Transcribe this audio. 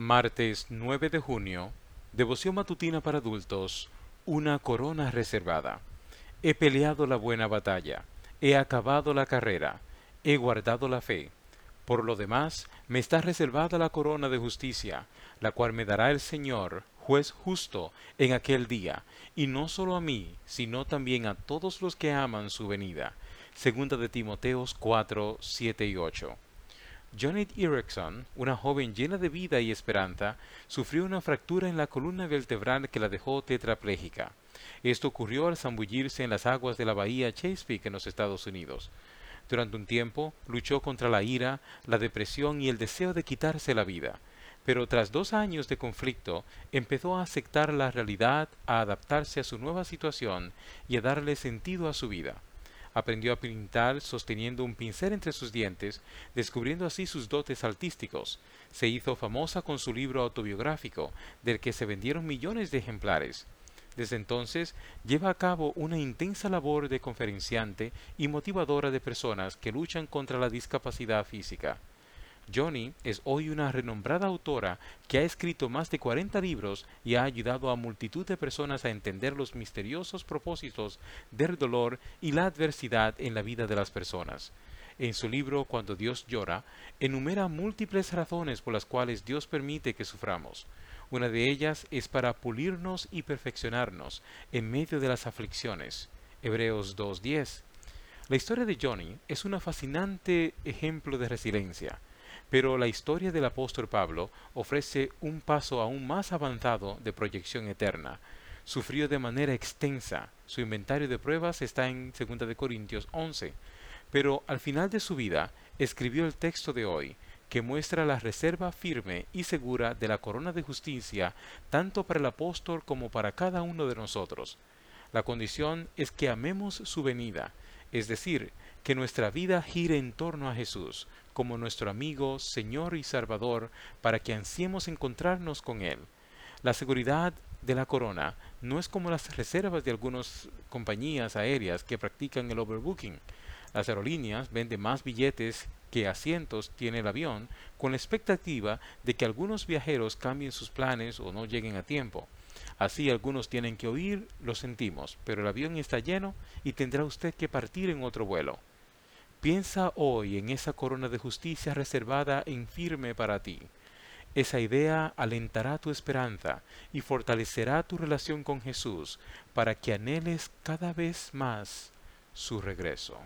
Martes 9 de junio, devoción matutina para adultos, una corona reservada. He peleado la buena batalla, he acabado la carrera, he guardado la fe. Por lo demás, me está reservada la corona de justicia, la cual me dará el Señor, juez justo, en aquel día, y no solo a mí, sino también a todos los que aman su venida. Segunda de Timoteos 4, 7 y 8. Janet Erickson, una joven llena de vida y esperanza, sufrió una fractura en la columna vertebral que la dejó tetrapléjica. Esto ocurrió al zambullirse en las aguas de la bahía Chesapeake en los Estados Unidos. Durante un tiempo luchó contra la ira, la depresión y el deseo de quitarse la vida. Pero tras dos años de conflicto, empezó a aceptar la realidad, a adaptarse a su nueva situación y a darle sentido a su vida aprendió a pintar sosteniendo un pincel entre sus dientes, descubriendo así sus dotes artísticos. Se hizo famosa con su libro autobiográfico, del que se vendieron millones de ejemplares. Desde entonces lleva a cabo una intensa labor de conferenciante y motivadora de personas que luchan contra la discapacidad física. Johnny es hoy una renombrada autora que ha escrito más de 40 libros y ha ayudado a multitud de personas a entender los misteriosos propósitos del dolor y la adversidad en la vida de las personas. En su libro Cuando Dios llora, enumera múltiples razones por las cuales Dios permite que suframos. Una de ellas es para pulirnos y perfeccionarnos en medio de las aflicciones. Hebreos 2.10. La historia de Johnny es un fascinante ejemplo de resiliencia. Pero la historia del apóstol Pablo ofrece un paso aún más avanzado de proyección eterna. Sufrió de manera extensa. Su inventario de pruebas está en 2 Corintios 11. Pero al final de su vida escribió el texto de hoy, que muestra la reserva firme y segura de la corona de justicia tanto para el apóstol como para cada uno de nosotros. La condición es que amemos su venida, es decir, que nuestra vida gire en torno a Jesús, como nuestro amigo, Señor y Salvador, para que ansiemos encontrarnos con Él. La seguridad de la corona no es como las reservas de algunas compañías aéreas que practican el overbooking. Las aerolíneas venden más billetes que asientos tiene el avión con la expectativa de que algunos viajeros cambien sus planes o no lleguen a tiempo. Así algunos tienen que oír, lo sentimos, pero el avión está lleno y tendrá usted que partir en otro vuelo. Piensa hoy en esa corona de justicia reservada en firme para ti. Esa idea alentará tu esperanza y fortalecerá tu relación con Jesús para que anheles cada vez más su regreso.